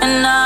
and I